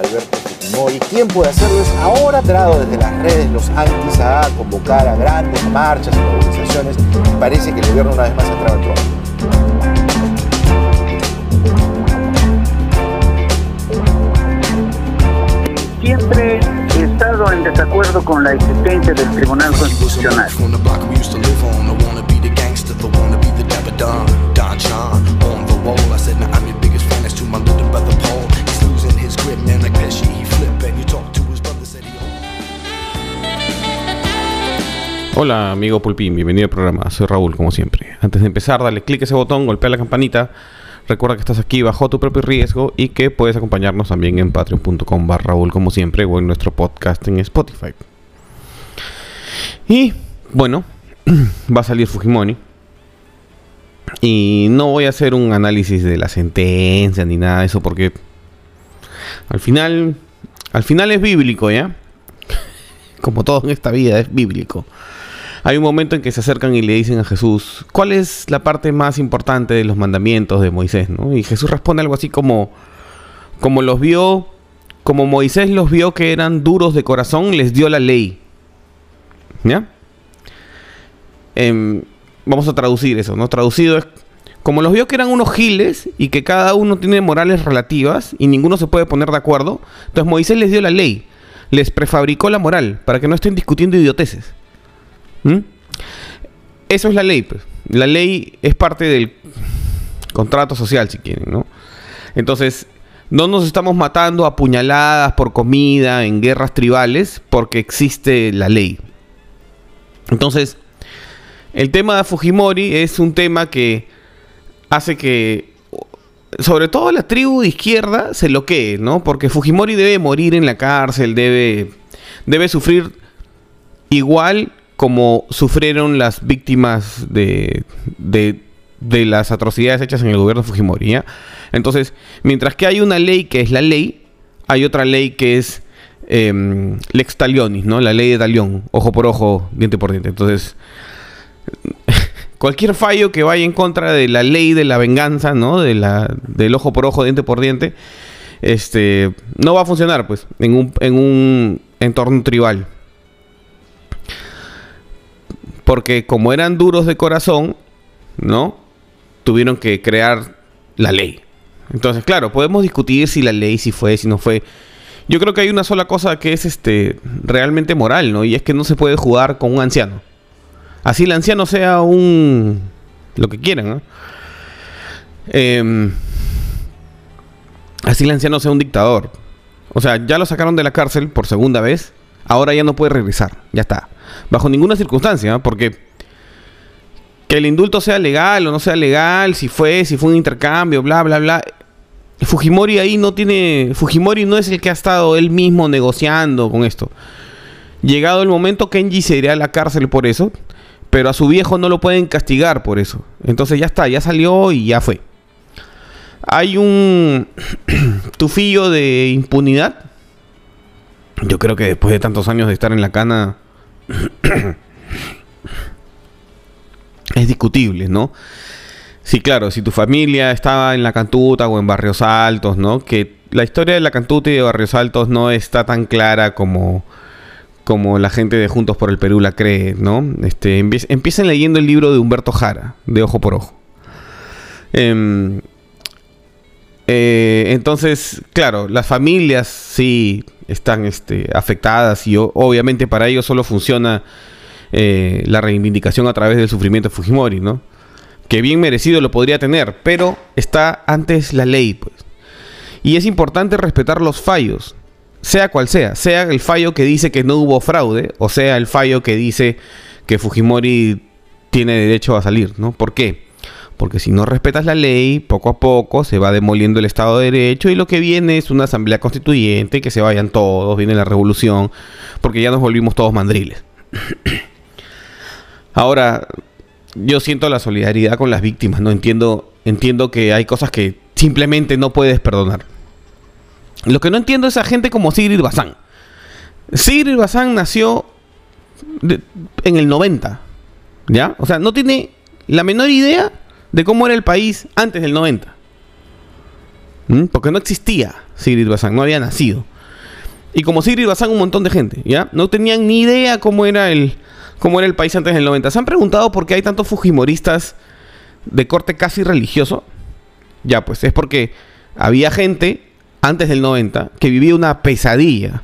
Alberto Fujimori. ¿Quién puede hacerlo? Es ahora trado desde las redes los antis a convocar a grandes marchas y movilizaciones. Parece que el gobierno una vez más ha entrado en trono. Siempre he estado en desacuerdo con la existencia del Tribunal Constitucional. Hola amigo Pulpín, bienvenido al programa, soy Raúl como siempre. Antes de empezar, dale clic a ese botón, golpea la campanita, recuerda que estás aquí bajo tu propio riesgo y que puedes acompañarnos también en patreon.com barra Raúl como siempre o en nuestro podcast en Spotify. Y bueno, va a salir Fujimori. Y no voy a hacer un análisis de la sentencia ni nada de eso porque al final, al final es bíblico, ¿ya? Como todo en esta vida es bíblico hay un momento en que se acercan y le dicen a Jesús, ¿cuál es la parte más importante de los mandamientos de Moisés? Y Jesús responde algo así como, como los vio, como Moisés los vio que eran duros de corazón, les dio la ley. ¿Ya? Em, vamos a traducir eso, ¿no? Traducido es, como los vio que eran unos giles y que cada uno tiene morales relativas y ninguno se puede poner de acuerdo, entonces Moisés les dio la ley, les prefabricó la moral para que no estén discutiendo idioteces. ¿Mm? Eso es la ley. Pues. La ley es parte del contrato social, si quieren, ¿no? Entonces, no nos estamos matando a puñaladas por comida en guerras tribales porque existe la ley. Entonces, el tema de Fujimori es un tema que hace que, sobre todo la tribu de izquierda, se loquee, ¿no? Porque Fujimori debe morir en la cárcel, debe, debe sufrir igual como sufrieron las víctimas de, de, las atrocidades hechas en el gobierno de Fujimori. Entonces, mientras que hay una ley que es la ley, hay otra ley que es em, lex talionis, ¿no? La ley de talión, ojo por ojo, diente por diente. Entonces, cualquier fallo que vaya en contra de la ley de la venganza, ¿no? De la, del ojo por ojo, diente por diente, este, no va a funcionar, pues, en un, en un entorno tribal porque como eran duros de corazón, ¿no? Tuvieron que crear la ley. Entonces, claro, podemos discutir si la ley, si fue, si no fue. Yo creo que hay una sola cosa que es este realmente moral, ¿no? Y es que no se puede jugar con un anciano. Así el anciano sea un... lo que quieran, ¿no? Em, así el anciano sea un dictador. O sea, ya lo sacaron de la cárcel por segunda vez. Ahora ya no puede regresar. Ya está bajo ninguna circunstancia, porque que el indulto sea legal o no sea legal, si fue, si fue un intercambio, bla, bla, bla. Fujimori ahí no tiene. Fujimori no es el que ha estado él mismo negociando con esto. Llegado el momento, Kenji se irá a la cárcel por eso, pero a su viejo no lo pueden castigar por eso. Entonces ya está, ya salió y ya fue. Hay un tufillo de impunidad. Yo creo que después de tantos años de estar en la cana, es discutible, ¿no? Sí, claro, si tu familia estaba en la Cantuta o en Barrios Altos, ¿no? Que la historia de la Cantuta y de Barrios Altos no está tan clara como, como la gente de Juntos por el Perú la cree, ¿no? Este, empiecen leyendo el libro de Humberto Jara, de Ojo por Ojo. Em, eh, entonces, claro, las familias sí están este, afectadas y obviamente para ellos solo funciona eh, la reivindicación a través del sufrimiento de Fujimori, ¿no? Que bien merecido lo podría tener, pero está antes la ley, pues. Y es importante respetar los fallos, sea cual sea, sea el fallo que dice que no hubo fraude, o sea el fallo que dice que Fujimori tiene derecho a salir, ¿no? ¿Por qué? Porque si no respetas la ley, poco a poco se va demoliendo el Estado de Derecho y lo que viene es una asamblea constituyente, que se vayan todos, viene la revolución, porque ya nos volvimos todos mandriles. Ahora, yo siento la solidaridad con las víctimas, no entiendo, entiendo que hay cosas que simplemente no puedes perdonar. Lo que no entiendo es a gente como Sigrid Bazán. Sigrid Bazán nació en el 90, ¿ya? O sea, no tiene la menor idea de cómo era el país antes del 90. ¿Mm? Porque no existía Sigrid Bazán, no había nacido. Y como Sigrid Bazán, un montón de gente, ¿ya? No tenían ni idea cómo era el, cómo era el país antes del 90. ¿Se han preguntado por qué hay tantos fujimoristas de corte casi religioso? Ya, pues es porque había gente antes del 90 que vivía una pesadilla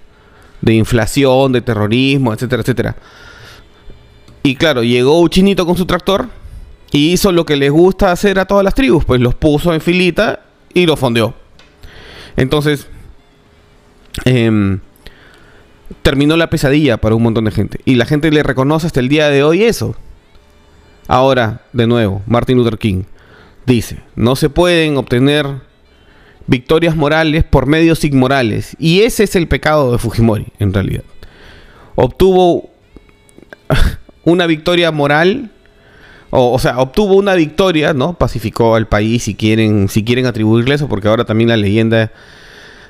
de inflación, de terrorismo, etcétera, etcétera. Y claro, llegó un chinito con su tractor y hizo lo que les gusta hacer a todas las tribus, pues los puso en filita y los fondeó. Entonces, em, terminó la pesadilla para un montón de gente. Y la gente le reconoce hasta el día de hoy eso. Ahora, de nuevo, Martin Luther King dice, no se pueden obtener victorias morales por medios inmorales. Y ese es el pecado de Fujimori, en realidad. Obtuvo una victoria moral, o, sea, obtuvo una victoria, ¿no? Pacificó al país si quieren, si quieren atribuirle eso, porque ahora también la leyenda,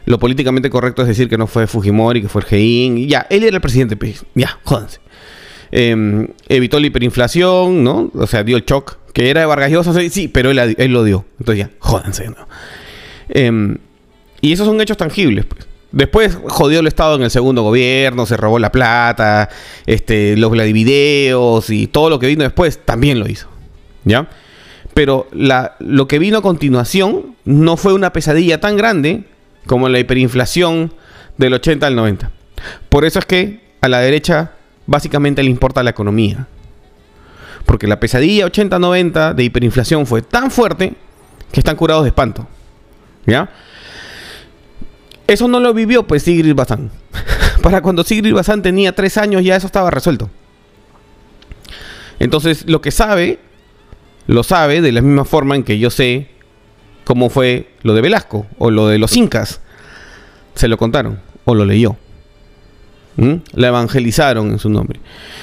lo políticamente correcto es decir que no fue Fujimori, que fue y ya, él era el presidente, pues, ya, jódanse. Em, evitó la hiperinflación, ¿no? O sea, dio el shock, que era de Vargas Llosa, sí, pero él, él, lo dio. Entonces ya, jódanse, ¿no? Em, y esos son hechos tangibles, pues. Después jodió el Estado en el segundo gobierno, se robó la plata, este, los videos y todo lo que vino después también lo hizo. ¿Ya? Pero lo que vino a continuación no fue una pesadilla tan grande como la hiperinflación del 80 al 90. Por eso es que a la derecha básicamente le importa la economía. Porque la pesadilla 80-90 de hiperinflación fue tan fuerte que están curados de espanto. ¿Ya? Eso no lo vivió pues Sigrid Bazán. Para cuando Sigrid Bazán tenía tres años ya eso estaba resuelto. Entonces lo que sabe, lo sabe de la misma forma en que yo sé cómo fue lo de Velasco o lo de los incas. Se lo contaron o lo leyó. ¿Mm? La evangelizaron en su nombre.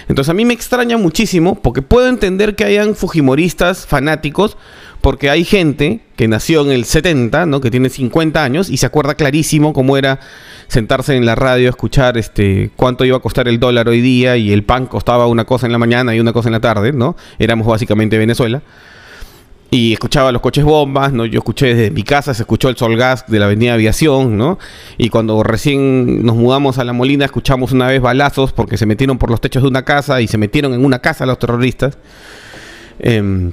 Entonces a mí me extraña muchísimo porque puedo entender que hayan fujimoristas fanáticos porque hay gente que nació en el 70, ¿no? Que tiene 50 años y se acuerda clarísimo cómo era sentarse en la radio, escuchar este cuánto iba a costar el dólar hoy día y el pan costaba una cosa en la mañana y una cosa en la tarde, ¿no? Éramos básicamente Venezuela. Y escuchaba los coches bombas, ¿no? Yo escuché desde mi casa, se escuchó el solgas de la avenida Aviación, ¿no? Y cuando recién nos mudamos a La Molina, escuchamos una vez balazos porque se metieron por los techos de una casa y se metieron en una casa los terroristas. Eh,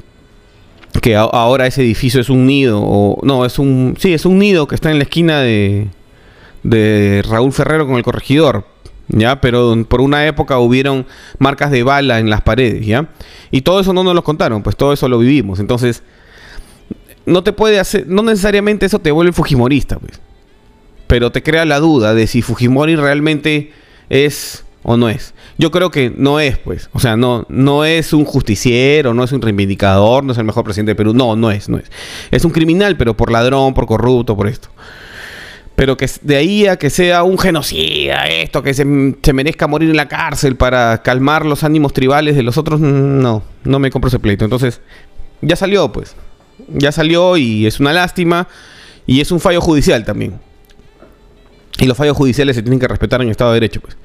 que ahora ese edificio es un nido, o no, es un, sí, es un nido que está en la esquina de, de Raúl Ferrero con el corregidor, ¿ya? Pero por una época hubieron marcas de bala en las paredes, ¿ya? Y todo eso no nos lo contaron, pues todo eso lo vivimos, entonces no te puede hacer, no necesariamente eso te vuelve fujimorista, pues, pero te crea la duda de si Fujimori realmente es o no es. Yo creo que no es, pues. O sea, no, no es un justiciero, no es un reivindicador, no es el mejor presidente de Perú. No, no es, no es. Es un criminal, pero por ladrón, por corrupto, por esto. Pero que de ahí a que sea un genocida, esto, que se, merezca morir en la cárcel para calmar los ánimos tribales de los otros, no, no me compro ese pleito. Entonces, ya salió, pues. Ya salió y es una lástima. Y es un fallo judicial también. Y los fallos judiciales se tienen que respetar en el Estado de Derecho, pues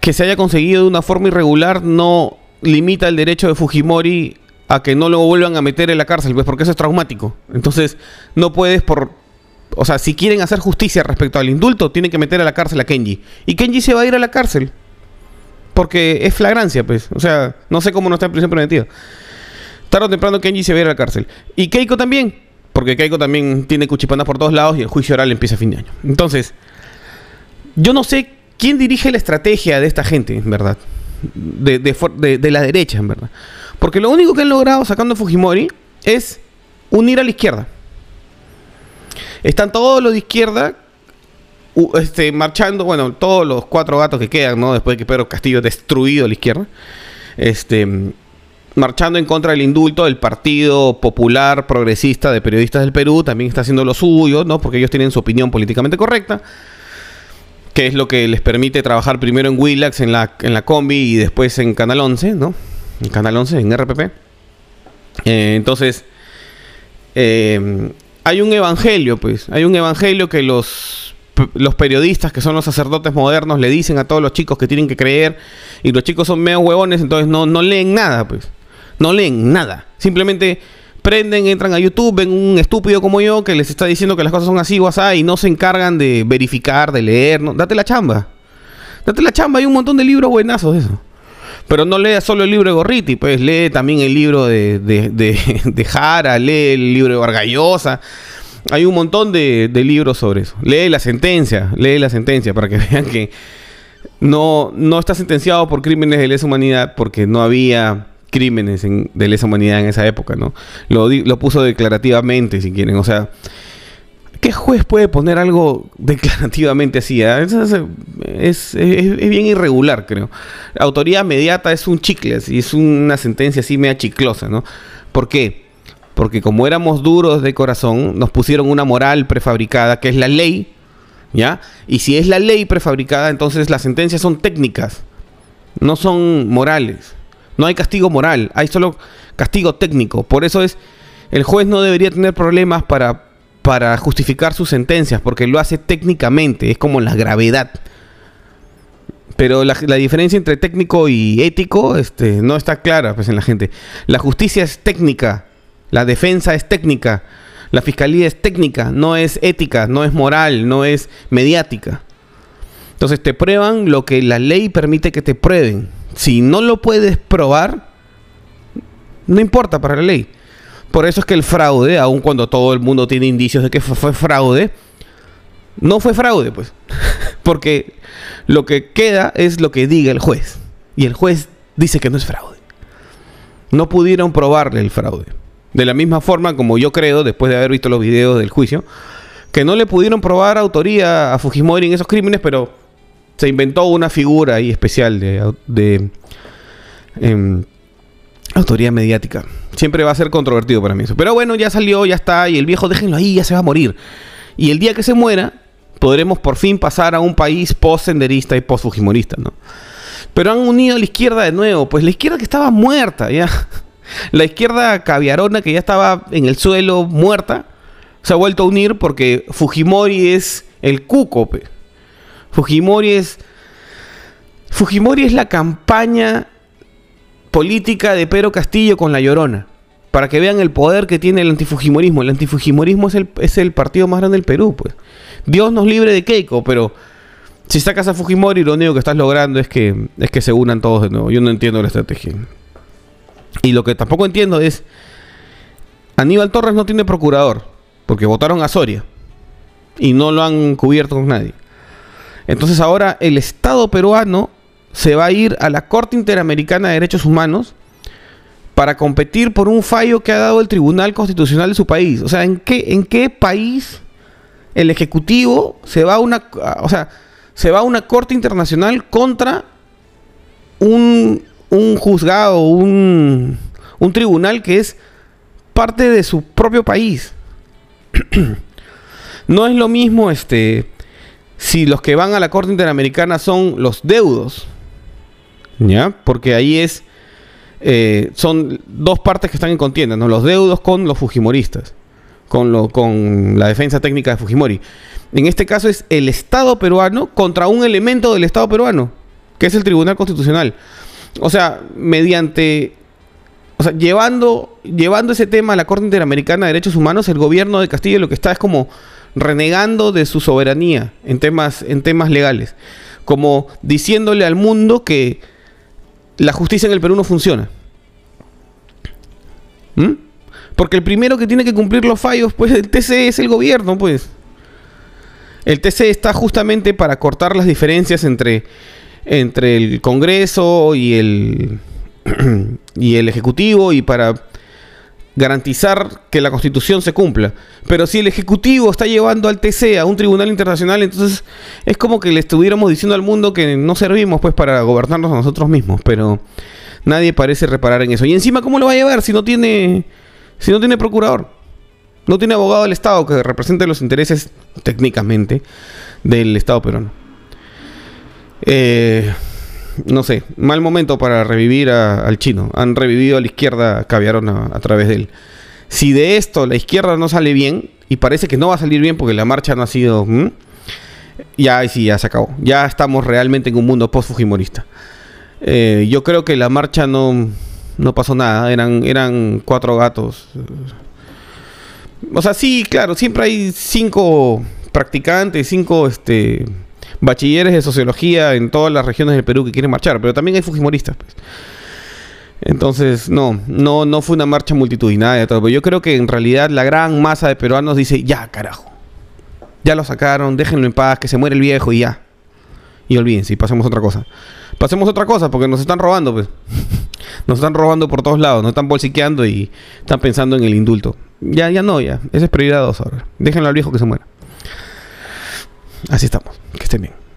que se haya conseguido de una forma irregular no limita el derecho de Fujimori a que no lo vuelvan a meter en la cárcel, pues porque eso es traumático. Entonces, no puedes por... O sea, si quieren hacer justicia respecto al indulto, tienen que meter a la cárcel a Kenji. Y Kenji se va a ir a la cárcel. Porque es flagrancia, pues. O sea, no sé cómo no está en prisión preventiva. Tarde o temprano Kenji se va a ir a la cárcel. Y Keiko también. Porque Keiko también tiene cuchipanas por todos lados y el juicio oral empieza a fin de año. Entonces, yo no sé ¿Quién dirige la estrategia de esta gente, en verdad? De, la derecha, en verdad. Porque lo único que han logrado sacando Fujimori es unir a la izquierda. Están todos los de izquierda este, marchando, bueno, todos los cuatro gatos que quedan, ¿no? Después de que Pedro Castillo ha destruido a la izquierda. Este, marchando en contra del indulto, el Partido Popular Progresista de Periodistas del Perú también está haciendo lo suyo, ¿no? Porque ellos tienen su opinión políticamente correcta que es lo que les permite trabajar primero en Willax, en la, en la combi y después en Canal 11, ¿no? En Canal 11, en RPP. Eh, entonces, eh, hay un evangelio, pues, hay un evangelio que los, los periodistas, que son los sacerdotes modernos, le dicen a todos los chicos que tienen que creer, y los chicos son medio huevones, entonces no, no leen nada, pues, no leen nada, simplemente prenden, entran a YouTube, ven un estúpido como yo que les está diciendo que las cosas son así o así y no se encargan de verificar, de leer. No, date la chamba. Date la chamba, hay un montón de libros buenazos de eso. Pero no leas solo el libro de Gorriti, pues lee también el libro de, de, de, Jara, lee el libro de Vargallosa. Hay un montón de, de libros sobre eso. Lee la sentencia, lee la sentencia para que vean que no, no está sentenciado por crímenes de lesa humanidad porque no había crímenes de lesa humanidad en esa época, ¿no? Lo, lo puso declarativamente, si quieren. O sea, ¿qué juez puede poner algo declarativamente así? Ah? Es, bien irregular, creo. autoría mediata es un chicle, y es una sentencia así media chiclosa, ¿no? ¿Por qué? Porque como éramos duros de corazón, nos pusieron una moral prefabricada, que es la ley, ¿ya? Y si es la ley prefabricada, entonces las sentencias son técnicas, no son morales. No hay castigo moral, hay solo castigo técnico. Por eso es, el juez no debería tener problemas para, para justificar sus sentencias, porque lo hace técnicamente, es como la gravedad. Pero la, diferencia entre técnico y ético este, no está clara pues, en la gente. La justicia es técnica, la defensa es técnica, la fiscalía es técnica, no es ética, no es moral, no es mediática. Entonces te prueban lo que la ley permite que te prueben. Si no lo puedes probar, no importa para la ley. Por eso es que el fraude, aun cuando todo el mundo tiene indicios de que fue, fraude, no fue fraude, pues. Porque lo que queda es lo que diga el juez. Y el juez dice que no es fraude. No pudieron probarle el fraude. De la misma forma como yo creo, después de haber visto los videos del juicio, que no le pudieron probar autoría a Fujimori en esos crímenes, pero se inventó una figura ahí especial de, em, autoría mediática. Siempre va a ser controvertido para mí eso. Pero bueno, ya salió, ya está, y el viejo déjenlo ahí, ya se va a morir. Y el día que se muera, podremos por fin pasar a un país post-senderista y post-fujimorista, ¿no? Pero han unido a la izquierda de nuevo, pues la izquierda que estaba muerta, ya. La izquierda caviarona que ya estaba en el suelo muerta, se ha vuelto a unir porque Fujimori es el cuco, Fujimori es. Fujimori es la campaña política de Pedro Castillo con la Llorona. Para que vean el poder que tiene el antifujimorismo. El antifujimorismo es el, es el partido más grande del Perú, pues. Dios nos libre de Keiko, pero si sacas a Fujimori, lo único que estás logrando es que, es que se unan todos de nuevo. Yo no entiendo la estrategia. Y lo que tampoco entiendo es, Aníbal Torres no tiene procurador, porque votaron a Soria y no lo han cubierto con nadie. Entonces ahora el Estado peruano se va a ir a la Corte Interamericana de Derechos Humanos para competir por un fallo que ha dado el Tribunal Constitucional de su país. O sea, ¿en qué, en qué país el Ejecutivo se va a una, o sea, se va a una Corte Internacional contra un un juzgado, un, un tribunal que es parte de su propio país. no es lo mismo este si los que van a la Corte Interamericana son los deudos, ¿ya? Porque ahí es eh, son dos partes que están en contienda, ¿no? Los deudos con los fujimoristas, con, lo, con la defensa técnica de Fujimori. En este caso es el Estado peruano contra un elemento del Estado peruano, que es el Tribunal Constitucional o sea, mediante, o sea, llevando, llevando ese tema a la Corte Interamericana de Derechos Humanos, el gobierno de Castillo lo que está es como renegando de su soberanía en temas, en temas legales, como diciéndole al mundo que la justicia en el Perú no funciona. ¿Mm? Porque el primero que tiene que cumplir los fallos, pues el TC es el gobierno, pues. El TC está justamente para cortar las diferencias entre entre el Congreso y el, y el Ejecutivo y para garantizar que la Constitución se cumpla. Pero si el Ejecutivo está llevando al TC a un tribunal internacional, entonces es como que le estuviéramos diciendo al mundo que no servimos pues para gobernarnos a nosotros mismos, pero nadie parece reparar en eso. Y encima cómo lo va a llevar si no tiene si no tiene procurador? No tiene abogado del Estado que represente los intereses técnicamente del Estado peruano. Eh, no sé, mal momento para revivir al chino. Han revivido a la izquierda caviarona a través de él. Si de esto la izquierda no sale bien, y parece que no va a salir bien porque la marcha no ha sido... Ya, sí, ya se acabó. Ya estamos realmente en un mundo post-fujimorista. Eh, yo creo que la marcha no, No pasó nada. Eran, eran cuatro gatos. O sea, sí, claro, siempre hay cinco practicantes, cinco este, bachilleres de sociología en todas las regiones del Perú que quieren marchar, pero también hay fujimoristas. Pues. Entonces, no, no, no fue una marcha multitudinaria. Pero yo creo que en realidad la gran masa de peruanos dice, ya, carajo. Ya lo sacaron, déjenlo en paz, que se muere el viejo y ya. Y olvídense, pasemos a otra cosa. Pasemos otra cosa, porque nos están robando, pues. Nos están robando por todos lados, nos están bolsiqueando y están pensando en el indulto. Ya, ya no, ya. Esa es prioridad dos ahora. Déjenlo al viejo que se muera. Así estamos. Que estén bien.